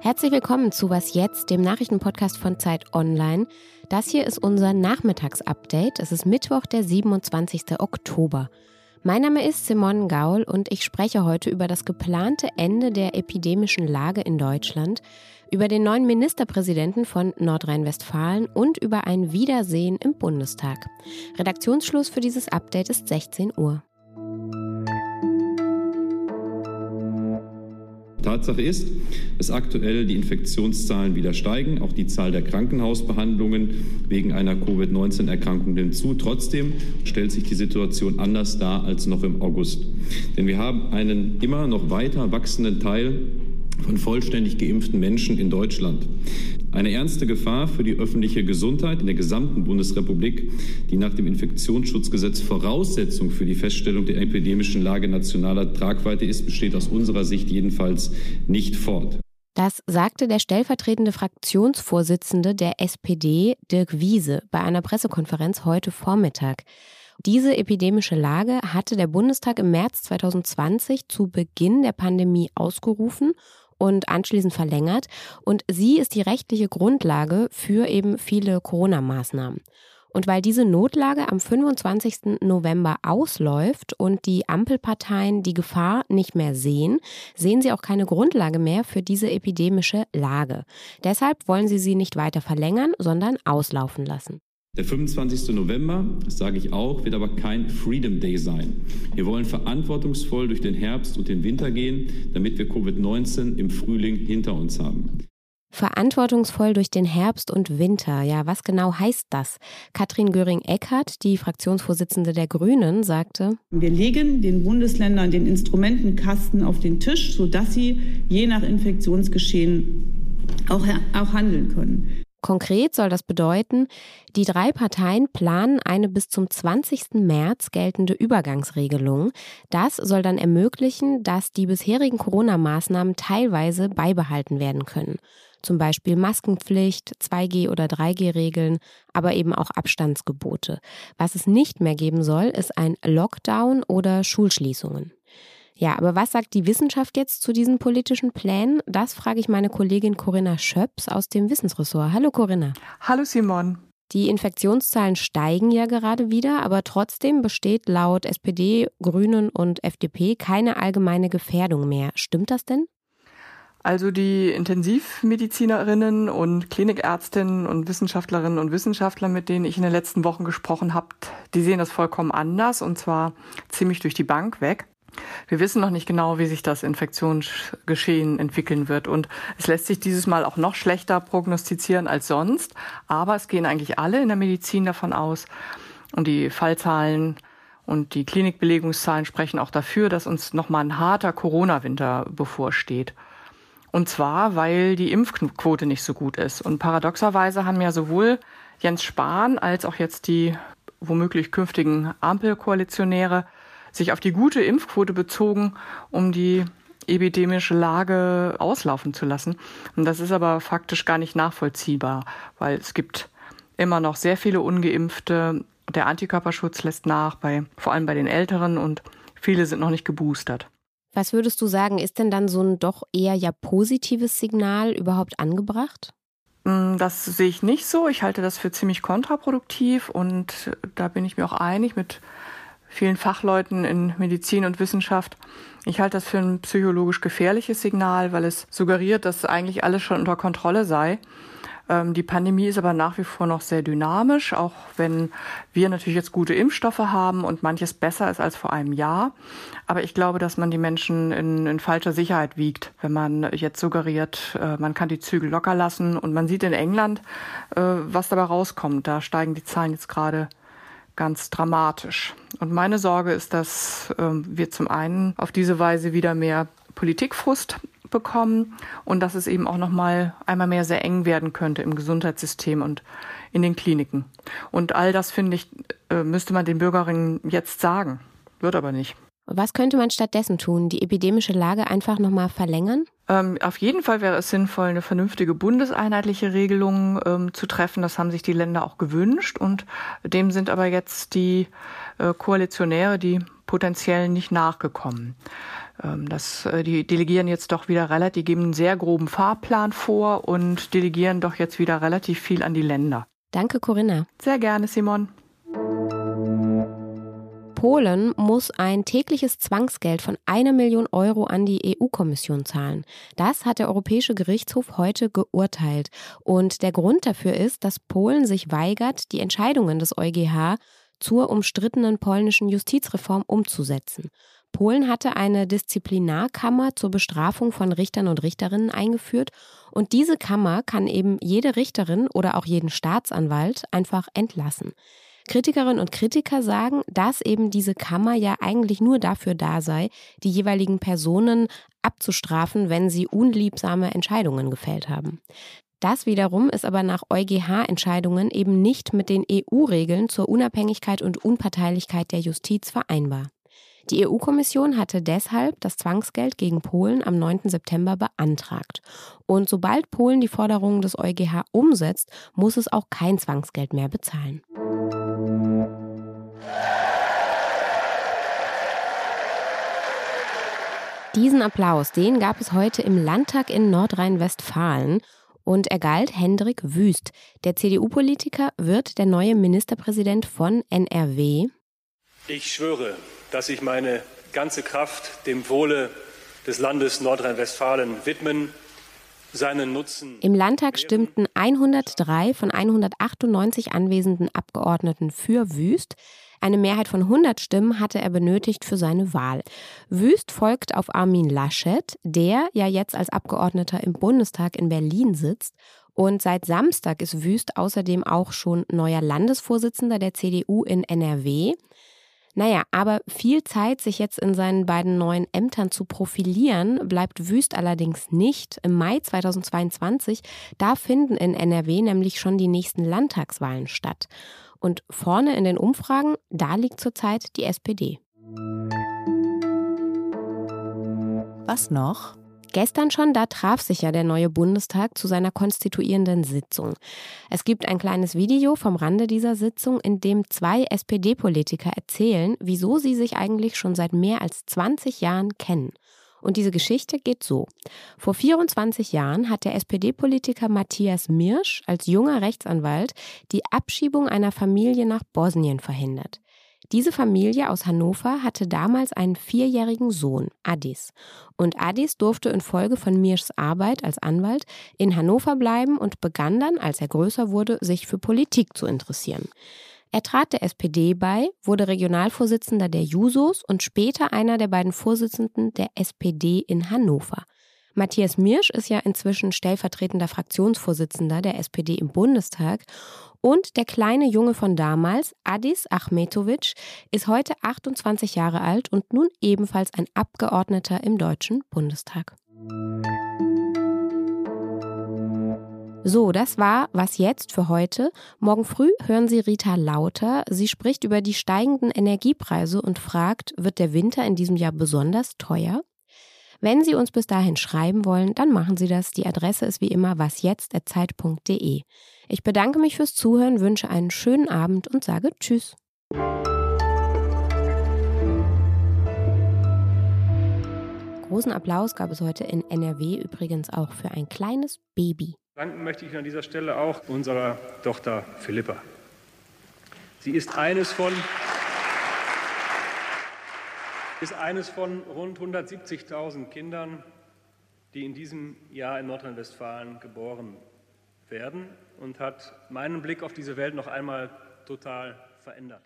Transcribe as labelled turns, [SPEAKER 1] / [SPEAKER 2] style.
[SPEAKER 1] Herzlich willkommen zu Was Jetzt, dem Nachrichtenpodcast von Zeit Online. Das hier ist unser Nachmittagsupdate. Es ist Mittwoch, der 27. Oktober. Mein Name ist Simon Gaul und ich spreche heute über das geplante Ende der epidemischen Lage in Deutschland, über den neuen Ministerpräsidenten von Nordrhein-Westfalen und über ein Wiedersehen im Bundestag. Redaktionsschluss für dieses Update ist 16 Uhr.
[SPEAKER 2] Tatsache ist, dass aktuell die Infektionszahlen wieder steigen. Auch die Zahl der Krankenhausbehandlungen wegen einer Covid-19-Erkrankung nimmt zu. Trotzdem stellt sich die Situation anders dar als noch im August. Denn wir haben einen immer noch weiter wachsenden Teil von vollständig geimpften Menschen in Deutschland. Eine ernste Gefahr für die öffentliche Gesundheit in der gesamten Bundesrepublik, die nach dem Infektionsschutzgesetz Voraussetzung für die Feststellung der epidemischen Lage nationaler Tragweite ist, besteht aus unserer Sicht jedenfalls nicht fort.
[SPEAKER 1] Das sagte der stellvertretende Fraktionsvorsitzende der SPD, Dirk Wiese, bei einer Pressekonferenz heute Vormittag. Diese epidemische Lage hatte der Bundestag im März 2020 zu Beginn der Pandemie ausgerufen und anschließend verlängert. Und sie ist die rechtliche Grundlage für eben viele Corona-Maßnahmen. Und weil diese Notlage am 25. November ausläuft und die Ampelparteien die Gefahr nicht mehr sehen, sehen sie auch keine Grundlage mehr für diese epidemische Lage. Deshalb wollen sie sie nicht weiter verlängern, sondern auslaufen lassen.
[SPEAKER 2] Der 25. November, das sage ich auch, wird aber kein Freedom Day sein. Wir wollen verantwortungsvoll durch den Herbst und den Winter gehen, damit wir Covid-19 im Frühling hinter uns haben.
[SPEAKER 1] Verantwortungsvoll durch den Herbst und Winter. Ja, was genau heißt das? Katrin Göring-Eckardt, die Fraktionsvorsitzende der Grünen, sagte:
[SPEAKER 3] Wir legen den Bundesländern den Instrumentenkasten auf den Tisch, sodass sie je nach Infektionsgeschehen auch, auch handeln können.
[SPEAKER 1] Konkret soll das bedeuten, die drei Parteien planen eine bis zum 20. März geltende Übergangsregelung. Das soll dann ermöglichen, dass die bisherigen Corona-Maßnahmen teilweise beibehalten werden können. Zum Beispiel Maskenpflicht, 2G- oder 3G-Regeln, aber eben auch Abstandsgebote. Was es nicht mehr geben soll, ist ein Lockdown oder Schulschließungen. Ja, aber was sagt die Wissenschaft jetzt zu diesen politischen Plänen? Das frage ich meine Kollegin Corinna Schöps aus dem Wissensressort. Hallo Corinna.
[SPEAKER 4] Hallo Simon.
[SPEAKER 1] Die Infektionszahlen steigen ja gerade wieder, aber trotzdem besteht laut SPD, Grünen und FDP keine allgemeine Gefährdung mehr. Stimmt das denn?
[SPEAKER 4] Also die Intensivmedizinerinnen und Klinikärztinnen und Wissenschaftlerinnen und Wissenschaftler, mit denen ich in den letzten Wochen gesprochen habe, die sehen das vollkommen anders und zwar ziemlich durch die Bank weg. Wir wissen noch nicht genau, wie sich das Infektionsgeschehen entwickeln wird. Und es lässt sich dieses Mal auch noch schlechter prognostizieren als sonst. Aber es gehen eigentlich alle in der Medizin davon aus. Und die Fallzahlen und die Klinikbelegungszahlen sprechen auch dafür, dass uns nochmal ein harter Corona-Winter bevorsteht. Und zwar, weil die Impfquote nicht so gut ist. Und paradoxerweise haben ja sowohl Jens Spahn als auch jetzt die womöglich künftigen Ampelkoalitionäre sich auf die gute Impfquote bezogen, um die epidemische Lage auslaufen zu lassen. Und das ist aber faktisch gar nicht nachvollziehbar, weil es gibt immer noch sehr viele ungeimpfte. Der Antikörperschutz lässt nach, bei, vor allem bei den Älteren und viele sind noch nicht geboostert.
[SPEAKER 1] Was würdest du sagen, ist denn dann so ein doch eher ja positives Signal überhaupt angebracht?
[SPEAKER 4] Mm, das sehe ich nicht so. Ich halte das für ziemlich kontraproduktiv und da bin ich mir auch einig mit vielen Fachleuten in Medizin und Wissenschaft. Ich halte das für ein psychologisch gefährliches Signal, weil es suggeriert, dass eigentlich alles schon unter Kontrolle sei. Ähm, die Pandemie ist aber nach wie vor noch sehr dynamisch, auch wenn wir natürlich jetzt gute Impfstoffe haben und manches besser ist als vor einem Jahr. Aber ich glaube, dass man die Menschen in, in falscher Sicherheit wiegt, wenn man jetzt suggeriert, äh, man kann die Zügel locker lassen. Und man sieht in England, äh, was dabei rauskommt. Da steigen die Zahlen jetzt gerade ganz dramatisch. Und meine Sorge ist, dass äh, wir zum einen auf diese Weise wieder mehr Politikfrust bekommen und dass es eben auch noch mal einmal mehr sehr eng werden könnte im Gesundheitssystem und in den Kliniken. Und all das finde ich äh, müsste man den Bürgerinnen jetzt sagen, wird aber nicht.
[SPEAKER 1] Was könnte man stattdessen tun? Die epidemische Lage einfach nochmal verlängern?
[SPEAKER 4] Ähm, auf jeden Fall wäre es sinnvoll, eine vernünftige bundeseinheitliche Regelung ähm, zu treffen. Das haben sich die Länder auch gewünscht. Und dem sind aber jetzt die äh, Koalitionäre, die potenziell nicht nachgekommen. Ähm, das, äh, die delegieren jetzt doch wieder relativ, die geben einen sehr groben Fahrplan vor und delegieren doch jetzt wieder relativ viel an die Länder.
[SPEAKER 1] Danke, Corinna.
[SPEAKER 4] Sehr gerne, Simon.
[SPEAKER 1] Polen muss ein tägliches Zwangsgeld von einer Million Euro an die EU-Kommission zahlen. Das hat der Europäische Gerichtshof heute geurteilt. Und der Grund dafür ist, dass Polen sich weigert, die Entscheidungen des EuGH zur umstrittenen polnischen Justizreform umzusetzen. Polen hatte eine Disziplinarkammer zur Bestrafung von Richtern und Richterinnen eingeführt und diese Kammer kann eben jede Richterin oder auch jeden Staatsanwalt einfach entlassen. Kritikerinnen und Kritiker sagen, dass eben diese Kammer ja eigentlich nur dafür da sei, die jeweiligen Personen abzustrafen, wenn sie unliebsame Entscheidungen gefällt haben. Das wiederum ist aber nach EuGH-Entscheidungen eben nicht mit den EU-Regeln zur Unabhängigkeit und Unparteilichkeit der Justiz vereinbar. Die EU-Kommission hatte deshalb das Zwangsgeld gegen Polen am 9. September beantragt. Und sobald Polen die Forderungen des EuGH umsetzt, muss es auch kein Zwangsgeld mehr bezahlen. Diesen Applaus, den gab es heute im Landtag in Nordrhein-Westfalen und er galt Hendrik Wüst. Der CDU-Politiker wird der neue Ministerpräsident von NRW.
[SPEAKER 5] Ich schwöre, dass ich meine ganze Kraft dem Wohle des Landes Nordrhein-Westfalen widmen seinen Nutzen.
[SPEAKER 1] Im Landtag stimmten 103 von 198 anwesenden Abgeordneten für Wüst. Eine Mehrheit von 100 Stimmen hatte er benötigt für seine Wahl. Wüst folgt auf Armin Laschet, der ja jetzt als Abgeordneter im Bundestag in Berlin sitzt. Und seit Samstag ist Wüst außerdem auch schon neuer Landesvorsitzender der CDU in NRW. Naja, aber viel Zeit, sich jetzt in seinen beiden neuen Ämtern zu profilieren, bleibt Wüst allerdings nicht. Im Mai 2022, da finden in NRW nämlich schon die nächsten Landtagswahlen statt. Und vorne in den Umfragen, da liegt zurzeit die SPD.
[SPEAKER 6] Was noch?
[SPEAKER 1] Gestern schon, da traf sich ja der neue Bundestag zu seiner konstituierenden Sitzung. Es gibt ein kleines Video vom Rande dieser Sitzung, in dem zwei SPD-Politiker erzählen, wieso sie sich eigentlich schon seit mehr als 20 Jahren kennen. Und diese Geschichte geht so. Vor 24 Jahren hat der SPD-Politiker Matthias Mirsch als junger Rechtsanwalt die Abschiebung einer Familie nach Bosnien verhindert. Diese Familie aus Hannover hatte damals einen vierjährigen Sohn, Addis. Und Addis durfte infolge von Mirschs Arbeit als Anwalt in Hannover bleiben und begann dann, als er größer wurde, sich für Politik zu interessieren. Er trat der SPD bei, wurde Regionalvorsitzender der Jusos und später einer der beiden Vorsitzenden der SPD in Hannover. Matthias Mirsch ist ja inzwischen stellvertretender Fraktionsvorsitzender der SPD im Bundestag und der kleine Junge von damals, Adis Achmetovic, ist heute 28 Jahre alt und nun ebenfalls ein Abgeordneter im Deutschen Bundestag. So, das war was jetzt für heute. Morgen früh hören Sie Rita Lauter. Sie spricht über die steigenden Energiepreise und fragt, wird der Winter in diesem Jahr besonders teuer? Wenn Sie uns bis dahin schreiben wollen, dann machen Sie das. Die Adresse ist wie immer wasjetzt.zeit.de. Ich bedanke mich fürs Zuhören, wünsche einen schönen Abend und sage Tschüss. Großen Applaus gab es heute in NRW übrigens auch für ein kleines Baby.
[SPEAKER 5] Danken möchte ich an dieser Stelle auch unserer Tochter Philippa. Sie ist eines von, ist eines von rund 170.000 Kindern, die in diesem Jahr in Nordrhein-Westfalen geboren werden und hat meinen Blick auf diese Welt noch einmal total verändert.